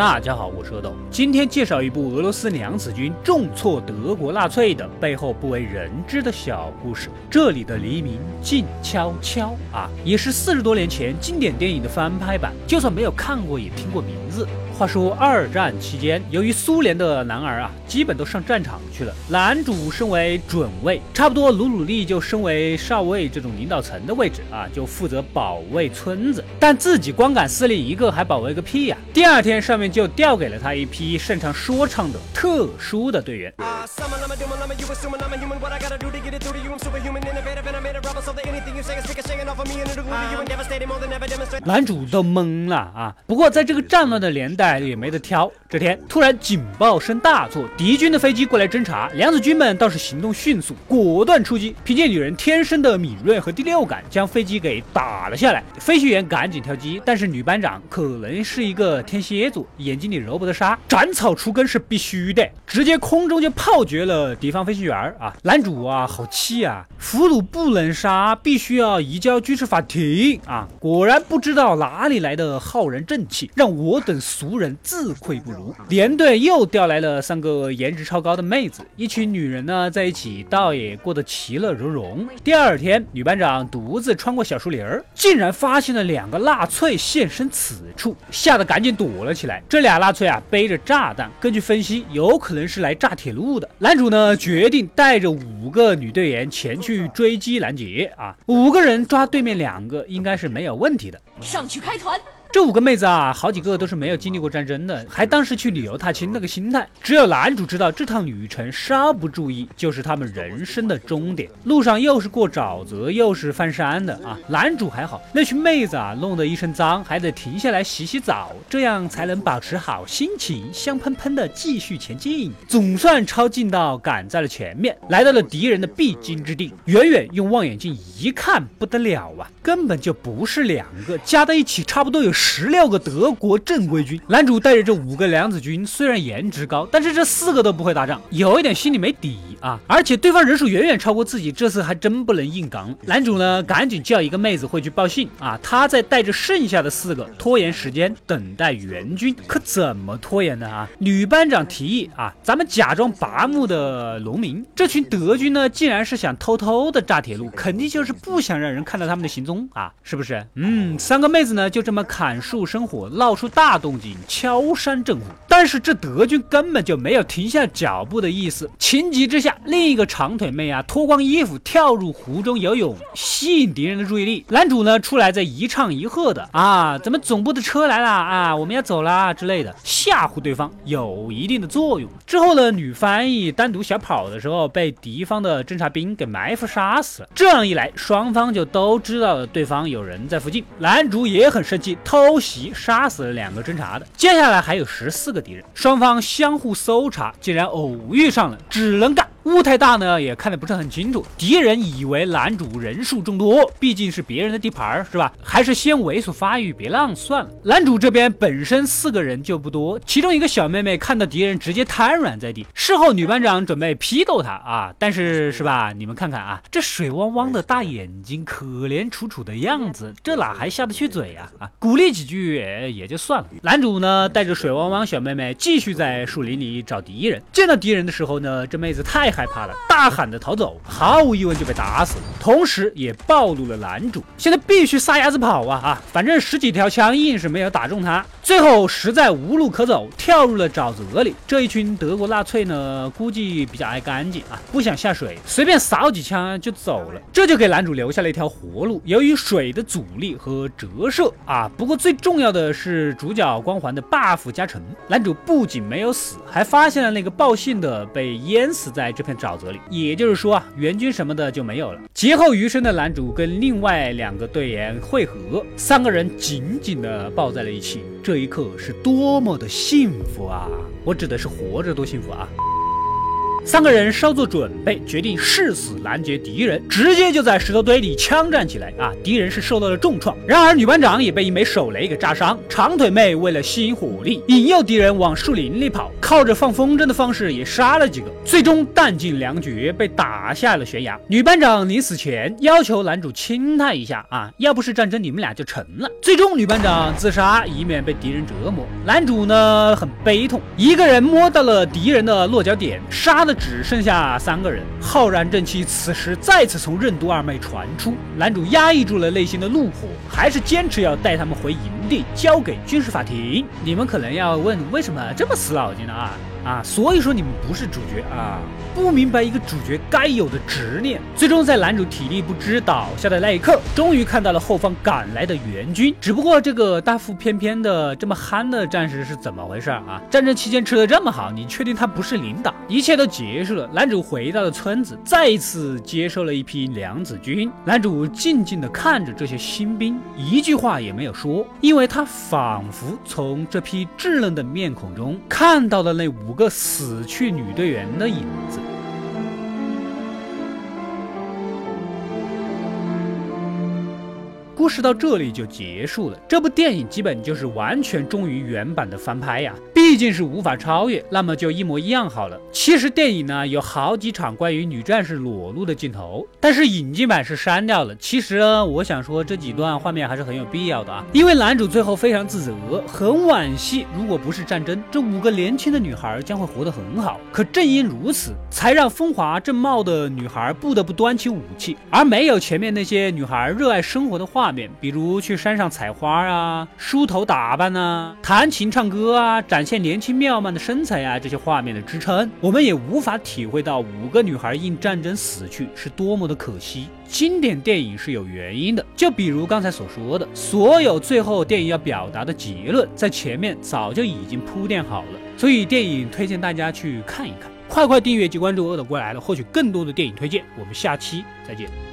大家好，我是阿斗，今天介绍一部俄罗斯娘子军重挫德国纳粹的背后不为人知的小故事。这里的黎明静悄悄啊，也是四十多年前经典电影的翻拍版，就算没有看过，也听过名字。话说二战期间，由于苏联的男儿啊，基本都上战场去了，男主身为准尉，差不多努努力就升为少尉这种领导层的位置啊，就负责保卫村子。但自己光杆司令一个，还保卫个屁呀！第二天上面就调给了他一批擅长说唱的特殊的队员。男主都懵了啊！不过在这个战乱的年代。也没得挑。这天突然警报声大作，敌军的飞机过来侦察，梁子军们倒是行动迅速，果断出击，凭借女人天生的敏锐和第六感，将飞机给打了下来。飞行员赶紧跳机，但是女班长可能是一个天蝎座，眼睛里揉不得沙，斩草除根是必须的，直接空中就炮决了敌方飞行员啊！男主啊，好气啊！俘虏不能杀，必须要移交军事法庭啊！果然不知道哪里来的浩然正气，让我等俗人。人自愧不如，连队又调来了三个颜值超高的妹子，一群女人呢在一起，倒也过得其乐融融。第二天，女班长独自穿过小树林儿，竟然发现了两个纳粹现身此处，吓得赶紧躲了起来。这俩纳粹啊，背着炸弹，根据分析，有可能是来炸铁路的。男主呢，决定带着五个女队员前去追击拦截啊，五个人抓对面两个，应该是没有问题的。上去开团。这五个妹子啊，好几个都是没有经历过战争的，还当时去旅游踏青那个心态。只有男主知道，这趟旅程稍不注意，就是他们人生的终点。路上又是过沼泽，又是翻山的啊。男主还好，那群妹子啊，弄得一身脏，还得停下来洗洗澡，这样才能保持好心情，香喷喷的继续前进。总算抄近道赶在了前面，来到了敌人的必经之地。远远用望远镜一看，不得了啊，根本就不是两个，加在一起差不多有。十六个德国正规军，男主带着这五个梁子军，虽然颜值高，但是这四个都不会打仗，有一点心里没底啊！而且对方人数远远超过自己，这次还真不能硬刚。男主呢，赶紧叫一个妹子回去报信啊，他再带着剩下的四个拖延时间，等待援军。可怎么拖延呢啊？女班长提议啊，咱们假装拔木的农民。这群德军呢，既然是想偷偷的炸铁路，肯定就是不想让人看到他们的行踪啊，是不是？嗯，三个妹子呢，就这么砍。砍树生火，闹出大动静，敲山震虎。但是这德军根本就没有停下脚步的意思。情急之下，另一个长腿妹啊，脱光衣服跳入湖中游泳，吸引敌人的注意力。男主呢，出来在一唱一和的啊，咱们总部的车来了啊，我们要走啦之类的，吓唬对方有一定的作用。之后呢，女翻译单独小跑的时候，被敌方的侦察兵给埋伏杀死了。这样一来，双方就都知道了对方有人在附近。男主也很生气，偷。袭杀死了两个侦察的，接下来还有十四个敌人，双方相互搜查，竟然偶遇上了，只能干。雾太大呢，也看得不是很清楚。敌人以为男主人数众多，毕竟是别人的地盘是吧？还是先猥琐发育，别浪算了。男主这边本身四个人就不多，其中一个小妹妹看到敌人直接瘫软在地。事后女班长准备批斗他啊，但是是吧？你们看看啊，这水汪汪的大眼睛，可怜楚楚的样子，这哪还下得去嘴啊？啊，鼓励几句也就算了。男主呢，带着水汪汪小妹妹继续在树林里找敌人。见到敌人的时候呢，这妹子太害怕了，大喊着逃走，毫无疑问就被打死了，同时也暴露了男主。现在必须撒丫子跑啊啊！反正十几条枪硬是没有打中他，最后实在无路可走，跳入了沼泽里。这一群德国纳粹呢，估计比较爱干净啊，不想下水，随便扫几枪就走了，这就给男主留下了一条活路。由于水的阻力和折射啊，不过最重要的是主角光环的 buff 加成，男主不仅没有死，还发现了那个报信的被淹死在。这片沼泽里，也就是说啊，援军什么的就没有了。劫后余生的男主跟另外两个队员汇合，三个人紧紧的抱在了一起。这一刻是多么的幸福啊！我指的是活着多幸福啊！三个人稍作准备，决定誓死拦截敌人，直接就在石头堆里枪战起来啊！敌人是受到了重创，然而女班长也被一枚手雷给炸伤。长腿妹为了吸引火力，引诱敌人往树林里跑。靠着放风筝的方式也杀了几个，最终弹尽粮绝，被打下了悬崖。女班长临死前要求男主亲她一下啊，要不是战争，你们俩就成了。最终女班长自杀，以免被敌人折磨。男主呢很悲痛，一个人摸到了敌人的落脚点，杀的只剩下三个人。浩然正气此时再次从任督二脉传出，男主压抑住了内心的怒火，还是坚持要带他们回营地，交给军事法庭。你们可能要问，为什么这么死脑筋呢？啊？啊，所以说你们不是主角啊，不明白一个主角该有的执念。最终在男主体力不支倒下的那一刻，终于看到了后方赶来的援军。只不过这个大腹翩翩的这么憨的战士是怎么回事啊？战争期间吃的这么好，你确定他不是领导？一切都结束了，男主回到了村子，再一次接受了一批娘子军。男主静静地看着这些新兵，一句话也没有说，因为他仿佛从这批稚嫩的面孔中看到了那五。五个死去女队员的影子。故事到这里就结束了。这部电影基本就是完全忠于原版的翻拍呀，毕竟是无法超越，那么就一模一样好了。其实电影呢有好几场关于女战士裸露的镜头，但是引进版是删掉了。其实呢，我想说这几段画面还是很有必要的啊，因为男主最后非常自责，很惋惜，如果不是战争，这五个年轻的女孩将会活得很好。可正因如此，才让风华正茂的女孩不得不端起武器，而没有前面那些女孩热爱生活的画。面，比如去山上采花啊，梳头打扮啊，弹琴唱歌啊，展现年轻妙曼的身材啊，这些画面的支撑，我们也无法体会到五个女孩因战争死去是多么的可惜。经典电影是有原因的，就比如刚才所说的，所有最后电影要表达的结论，在前面早就已经铺垫好了，所以电影推荐大家去看一看。快快订阅及关注“饿的过来了”，获取更多的电影推荐。我们下期再见。